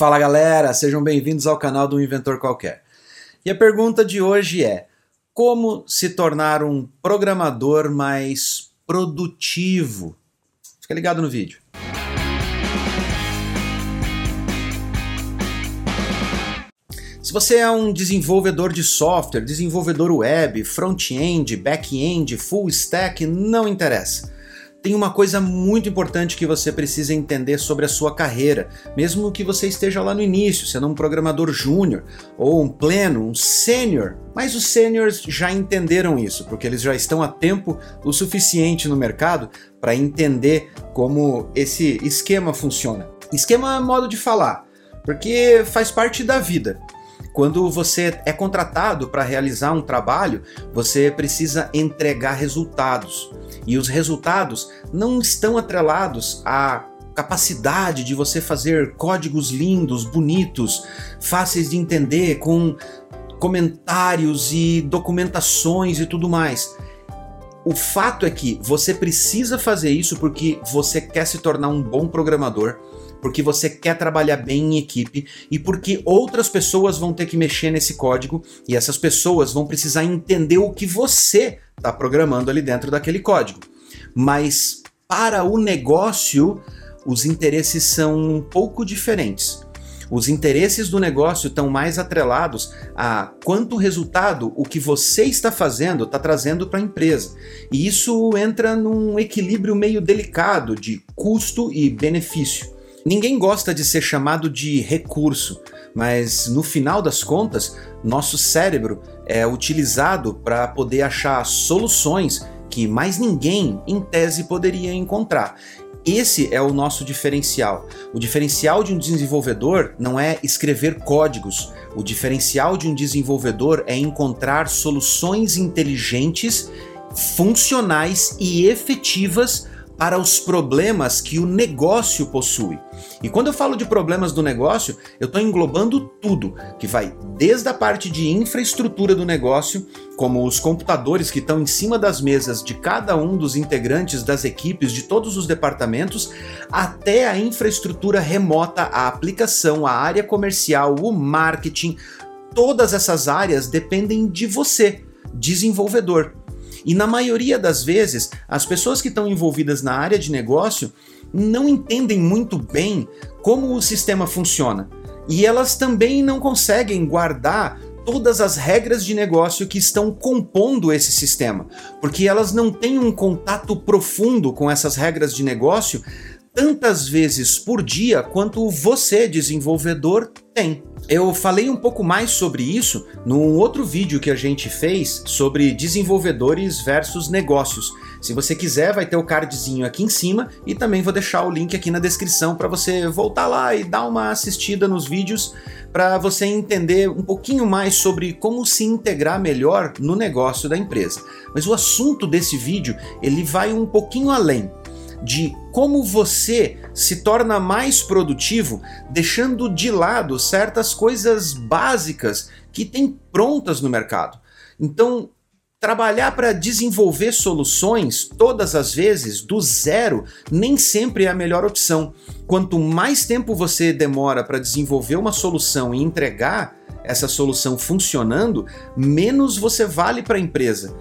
Fala galera, sejam bem-vindos ao canal do Inventor Qualquer. E a pergunta de hoje é: como se tornar um programador mais produtivo? Fica ligado no vídeo. Se você é um desenvolvedor de software, desenvolvedor web, front-end, back-end, full stack, não interessa tem uma coisa muito importante que você precisa entender sobre a sua carreira, mesmo que você esteja lá no início, sendo um programador júnior, ou um pleno, um sênior. Mas os sêniors já entenderam isso, porque eles já estão há tempo o suficiente no mercado para entender como esse esquema funciona. Esquema é modo de falar, porque faz parte da vida. Quando você é contratado para realizar um trabalho, você precisa entregar resultados. E os resultados não estão atrelados à capacidade de você fazer códigos lindos, bonitos, fáceis de entender, com comentários e documentações e tudo mais. O fato é que você precisa fazer isso porque você quer se tornar um bom programador, porque você quer trabalhar bem em equipe e porque outras pessoas vão ter que mexer nesse código e essas pessoas vão precisar entender o que você está programando ali dentro daquele código. Mas para o negócio, os interesses são um pouco diferentes. Os interesses do negócio estão mais atrelados a quanto resultado o que você está fazendo está trazendo para a empresa. E isso entra num equilíbrio meio delicado de custo e benefício. Ninguém gosta de ser chamado de recurso, mas no final das contas, nosso cérebro é utilizado para poder achar soluções que mais ninguém, em tese, poderia encontrar. Esse é o nosso diferencial. O diferencial de um desenvolvedor não é escrever códigos. O diferencial de um desenvolvedor é encontrar soluções inteligentes, funcionais e efetivas para os problemas que o negócio possui. E quando eu falo de problemas do negócio, eu estou englobando tudo, que vai desde a parte de infraestrutura do negócio, como os computadores que estão em cima das mesas de cada um dos integrantes das equipes de todos os departamentos, até a infraestrutura remota, a aplicação, a área comercial, o marketing. Todas essas áreas dependem de você, desenvolvedor. E na maioria das vezes, as pessoas que estão envolvidas na área de negócio não entendem muito bem como o sistema funciona. E elas também não conseguem guardar todas as regras de negócio que estão compondo esse sistema, porque elas não têm um contato profundo com essas regras de negócio tantas vezes por dia quanto você, desenvolvedor, tem. Eu falei um pouco mais sobre isso num outro vídeo que a gente fez sobre desenvolvedores versus negócios. Se você quiser, vai ter o cardzinho aqui em cima e também vou deixar o link aqui na descrição para você voltar lá e dar uma assistida nos vídeos para você entender um pouquinho mais sobre como se integrar melhor no negócio da empresa. Mas o assunto desse vídeo, ele vai um pouquinho além de como você se torna mais produtivo, deixando de lado certas coisas básicas que tem prontas no mercado. Então, trabalhar para desenvolver soluções todas as vezes do zero nem sempre é a melhor opção. Quanto mais tempo você demora para desenvolver uma solução e entregar essa solução funcionando, menos você vale para a empresa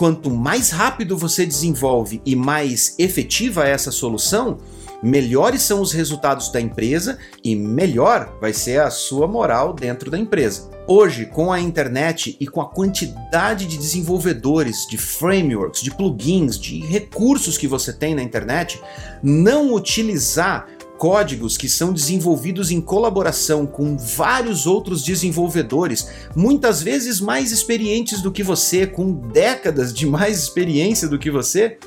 quanto mais rápido você desenvolve e mais efetiva é essa solução, melhores são os resultados da empresa e melhor vai ser a sua moral dentro da empresa. Hoje, com a internet e com a quantidade de desenvolvedores, de frameworks, de plugins, de recursos que você tem na internet, não utilizar códigos que são desenvolvidos em colaboração com vários outros desenvolvedores, muitas vezes mais experientes do que você, com décadas de mais experiência do que você,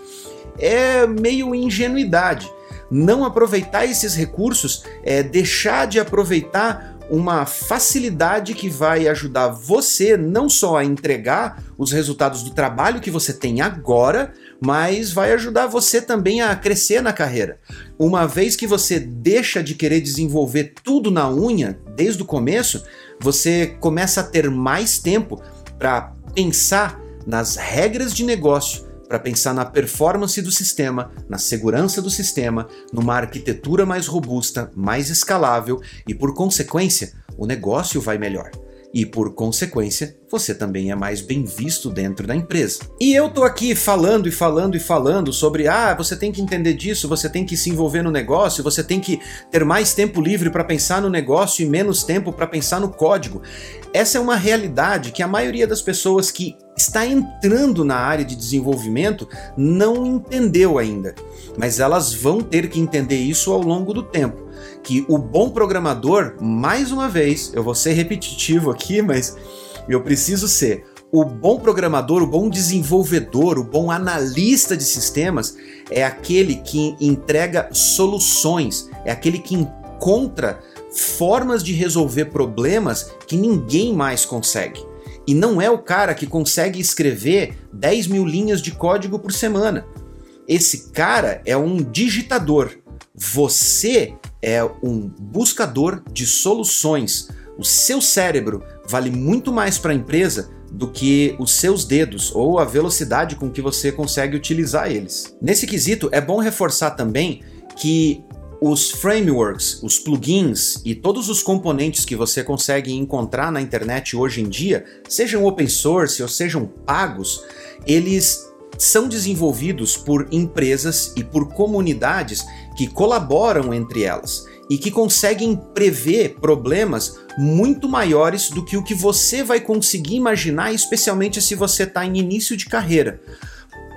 é meio ingenuidade. Não aproveitar esses recursos é deixar de aproveitar uma facilidade que vai ajudar você não só a entregar os resultados do trabalho que você tem agora, mas vai ajudar você também a crescer na carreira. Uma vez que você deixa de querer desenvolver tudo na unha desde o começo, você começa a ter mais tempo para pensar nas regras de negócio para pensar na performance do sistema, na segurança do sistema, numa arquitetura mais robusta, mais escalável e, por consequência, o negócio vai melhor e, por consequência, você também é mais bem visto dentro da empresa. E eu tô aqui falando e falando e falando sobre ah, você tem que entender disso, você tem que se envolver no negócio, você tem que ter mais tempo livre para pensar no negócio e menos tempo para pensar no código. Essa é uma realidade que a maioria das pessoas que está entrando na área de desenvolvimento não entendeu ainda, mas elas vão ter que entender isso ao longo do tempo que o bom programador, mais uma vez, eu vou ser repetitivo aqui, mas eu preciso ser. O bom programador, o bom desenvolvedor, o bom analista de sistemas é aquele que entrega soluções, é aquele que encontra formas de resolver problemas que ninguém mais consegue. E não é o cara que consegue escrever 10 mil linhas de código por semana. Esse cara é um digitador. Você é um buscador de soluções. O seu cérebro vale muito mais para a empresa do que os seus dedos ou a velocidade com que você consegue utilizar eles. Nesse quesito, é bom reforçar também que os frameworks, os plugins e todos os componentes que você consegue encontrar na internet hoje em dia, sejam open source ou sejam pagos, eles são desenvolvidos por empresas e por comunidades que colaboram entre elas e que conseguem prever problemas muito maiores do que o que você vai conseguir imaginar, especialmente se você está em início de carreira.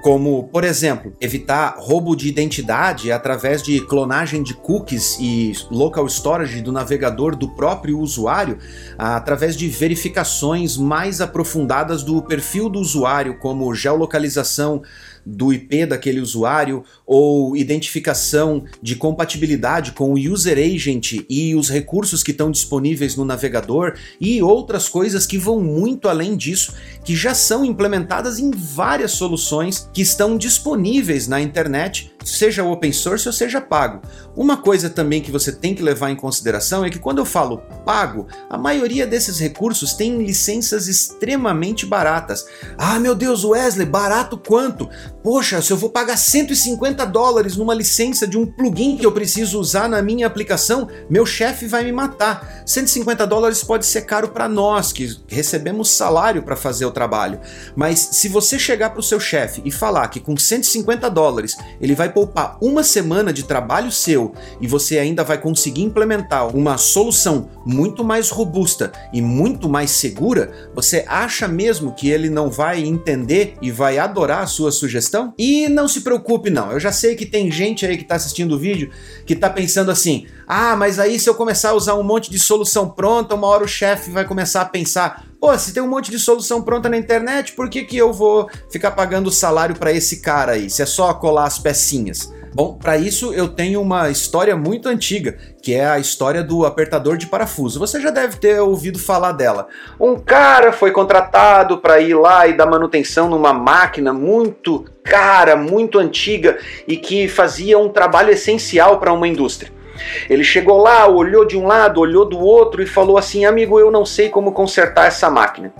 Como, por exemplo, evitar roubo de identidade através de clonagem de cookies e local storage do navegador do próprio usuário, através de verificações mais aprofundadas do perfil do usuário, como geolocalização do IP daquele usuário ou identificação de compatibilidade com o user agent e os recursos que estão disponíveis no navegador e outras coisas que vão muito além disso, que já são implementadas em várias soluções que estão disponíveis na internet, seja open source ou seja pago. Uma coisa também que você tem que levar em consideração é que quando eu falo pago, a maioria desses recursos tem licenças extremamente baratas. Ah, meu Deus, Wesley, barato quanto? Poxa, se eu vou pagar 150 dólares numa licença de um plugin que eu preciso usar na minha aplicação, meu chefe vai me matar. 150 dólares pode ser caro para nós, que recebemos salário para fazer o trabalho. Mas se você chegar para o seu chefe e falar que com 150 dólares ele vai poupar uma semana de trabalho seu e você ainda vai conseguir implementar uma solução muito mais robusta e muito mais segura, você acha mesmo que ele não vai entender e vai adorar a sua sugestão? E não se preocupe não, eu já sei que tem gente aí que está assistindo o vídeo que está pensando assim, ah, mas aí se eu começar a usar um monte de solução pronta, uma hora o chefe vai começar a pensar, pô, se tem um monte de solução pronta na internet, por que, que eu vou ficar pagando salário para esse cara aí, se é só colar as pecinhas? Bom, para isso eu tenho uma história muito antiga, que é a história do apertador de parafuso. Você já deve ter ouvido falar dela. Um cara foi contratado para ir lá e dar manutenção numa máquina muito cara, muito antiga e que fazia um trabalho essencial para uma indústria. Ele chegou lá, olhou de um lado, olhou do outro e falou assim: Amigo, eu não sei como consertar essa máquina.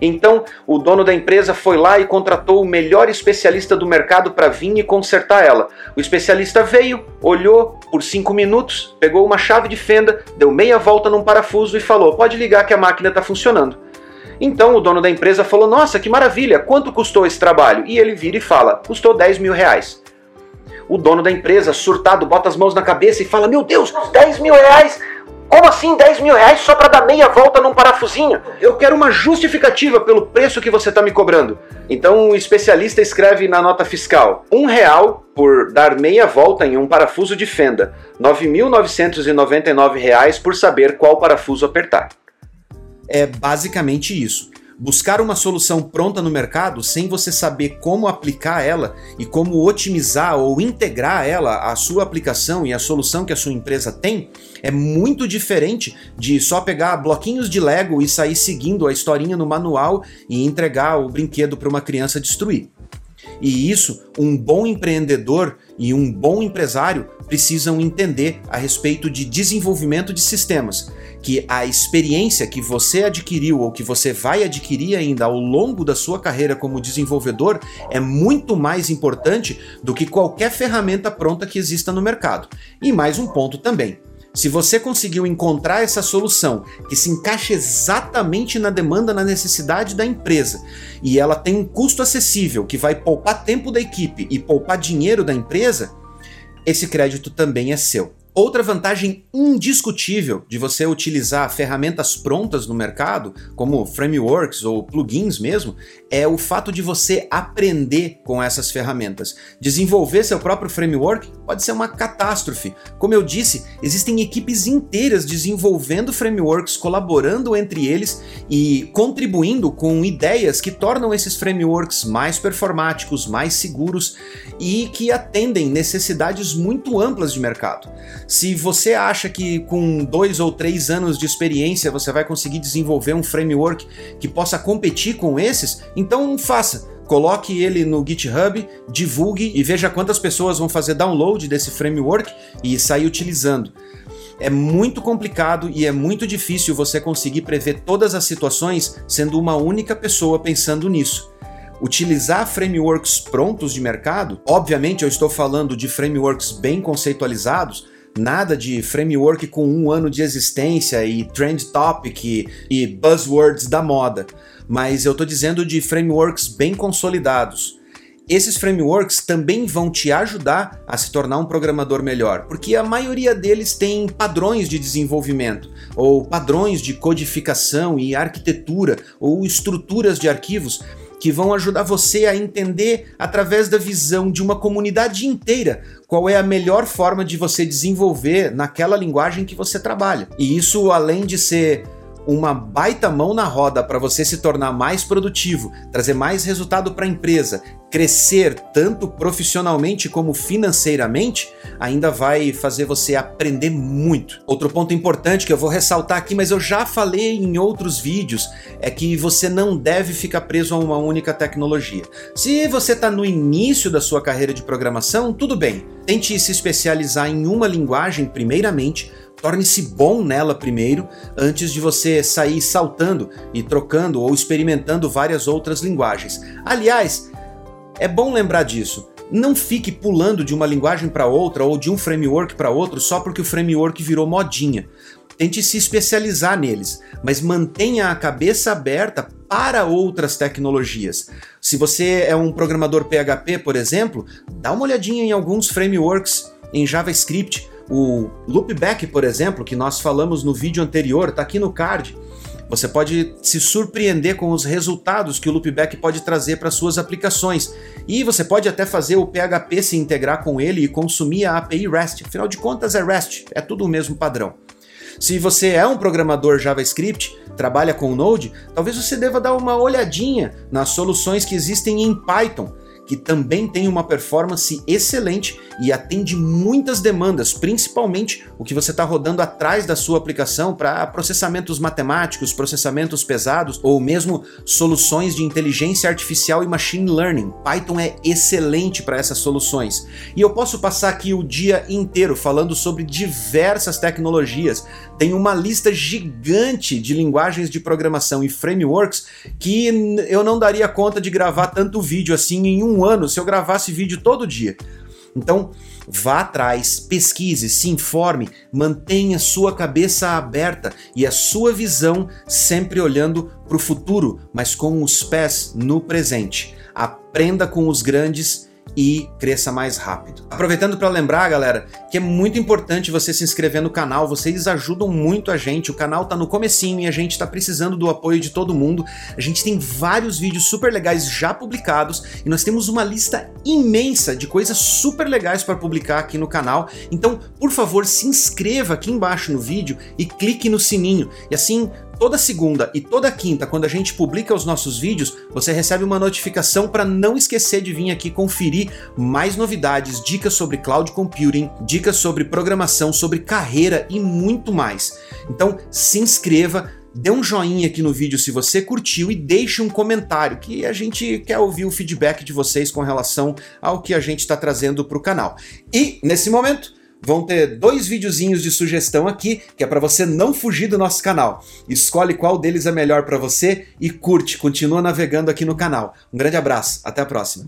Então, o dono da empresa foi lá e contratou o melhor especialista do mercado para vir e consertar ela. O especialista veio, olhou por cinco minutos, pegou uma chave de fenda, deu meia volta num parafuso e falou: Pode ligar que a máquina está funcionando. Então o dono da empresa falou: Nossa, que maravilha, quanto custou esse trabalho? E ele vira e fala: Custou 10 mil reais. O dono da empresa, surtado, bota as mãos na cabeça e fala: Meu Deus, 10 mil reais? Como assim 10 mil reais só para dar meia volta num parafusinho? Eu quero uma justificativa pelo preço que você está me cobrando. Então o especialista escreve na nota fiscal: um real por dar meia volta em um parafuso de fenda, R$ 9.999 por saber qual parafuso apertar. É basicamente isso buscar uma solução pronta no mercado sem você saber como aplicar ela e como otimizar ou integrar ela à sua aplicação e à solução que a sua empresa tem é muito diferente de só pegar bloquinhos de Lego e sair seguindo a historinha no manual e entregar o brinquedo para uma criança destruir. E isso, um bom empreendedor e um bom empresário precisam entender a respeito de desenvolvimento de sistemas, que a experiência que você adquiriu ou que você vai adquirir ainda ao longo da sua carreira como desenvolvedor é muito mais importante do que qualquer ferramenta pronta que exista no mercado. E mais um ponto também. Se você conseguiu encontrar essa solução que se encaixa exatamente na demanda, na necessidade da empresa, e ela tem um custo acessível que vai poupar tempo da equipe e poupar dinheiro da empresa, esse crédito também é seu. Outra vantagem indiscutível de você utilizar ferramentas prontas no mercado, como frameworks ou plugins mesmo, é o fato de você aprender com essas ferramentas. Desenvolver seu próprio framework pode ser uma catástrofe. Como eu disse, existem equipes inteiras desenvolvendo frameworks, colaborando entre eles e contribuindo com ideias que tornam esses frameworks mais performáticos, mais seguros e que atendem necessidades muito amplas de mercado. Se você acha que com dois ou três anos de experiência você vai conseguir desenvolver um framework que possa competir com esses, então faça. Coloque ele no GitHub, divulgue e veja quantas pessoas vão fazer download desse framework e sair utilizando. É muito complicado e é muito difícil você conseguir prever todas as situações sendo uma única pessoa pensando nisso utilizar frameworks prontos de mercado, obviamente eu estou falando de frameworks bem conceitualizados, Nada de framework com um ano de existência e trend topic e buzzwords da moda, mas eu estou dizendo de frameworks bem consolidados. Esses frameworks também vão te ajudar a se tornar um programador melhor, porque a maioria deles tem padrões de desenvolvimento, ou padrões de codificação e arquitetura, ou estruturas de arquivos que vão ajudar você a entender, através da visão de uma comunidade inteira, qual é a melhor forma de você desenvolver naquela linguagem que você trabalha. E isso, além de ser uma baita mão na roda para você se tornar mais produtivo, trazer mais resultado para a empresa, crescer tanto profissionalmente como financeiramente, ainda vai fazer você aprender muito. Outro ponto importante que eu vou ressaltar aqui, mas eu já falei em outros vídeos, é que você não deve ficar preso a uma única tecnologia. Se você está no início da sua carreira de programação, tudo bem. Tente se especializar em uma linguagem primeiramente Torne-se bom nela primeiro, antes de você sair saltando e trocando ou experimentando várias outras linguagens. Aliás, é bom lembrar disso. Não fique pulando de uma linguagem para outra ou de um framework para outro só porque o framework virou modinha. Tente se especializar neles, mas mantenha a cabeça aberta para outras tecnologias. Se você é um programador PHP, por exemplo, dá uma olhadinha em alguns frameworks em JavaScript o loopback, por exemplo, que nós falamos no vídeo anterior, está aqui no card. Você pode se surpreender com os resultados que o loopback pode trazer para suas aplicações. E você pode até fazer o PHP se integrar com ele e consumir a API REST. Afinal de contas, é REST, é tudo o mesmo padrão. Se você é um programador JavaScript, trabalha com Node, talvez você deva dar uma olhadinha nas soluções que existem em Python que também tem uma performance excelente e atende muitas demandas, principalmente o que você está rodando atrás da sua aplicação para processamentos matemáticos, processamentos pesados ou mesmo soluções de inteligência artificial e machine learning. Python é excelente para essas soluções. E eu posso passar aqui o dia inteiro falando sobre diversas tecnologias. Tem uma lista gigante de linguagens de programação e frameworks que eu não daria conta de gravar tanto vídeo assim em um um ano se eu gravasse vídeo todo dia. Então, vá atrás, pesquise, se informe, mantenha sua cabeça aberta e a sua visão sempre olhando para o futuro, mas com os pés no presente. Aprenda com os grandes e cresça mais rápido. Aproveitando para lembrar, galera, que é muito importante você se inscrever no canal, vocês ajudam muito a gente, o canal tá no comecinho e a gente tá precisando do apoio de todo mundo. A gente tem vários vídeos super legais já publicados e nós temos uma lista imensa de coisas super legais para publicar aqui no canal. Então, por favor, se inscreva aqui embaixo no vídeo e clique no sininho. E assim Toda segunda e toda quinta, quando a gente publica os nossos vídeos, você recebe uma notificação para não esquecer de vir aqui conferir mais novidades, dicas sobre cloud computing, dicas sobre programação, sobre carreira e muito mais. Então, se inscreva, dê um joinha aqui no vídeo se você curtiu e deixe um comentário, que a gente quer ouvir o feedback de vocês com relação ao que a gente está trazendo para o canal. E, nesse momento, vão ter dois videozinhos de sugestão aqui, que é para você não fugir do nosso canal. Escolhe qual deles é melhor para você e curte, continua navegando aqui no canal. Um grande abraço, até a próxima.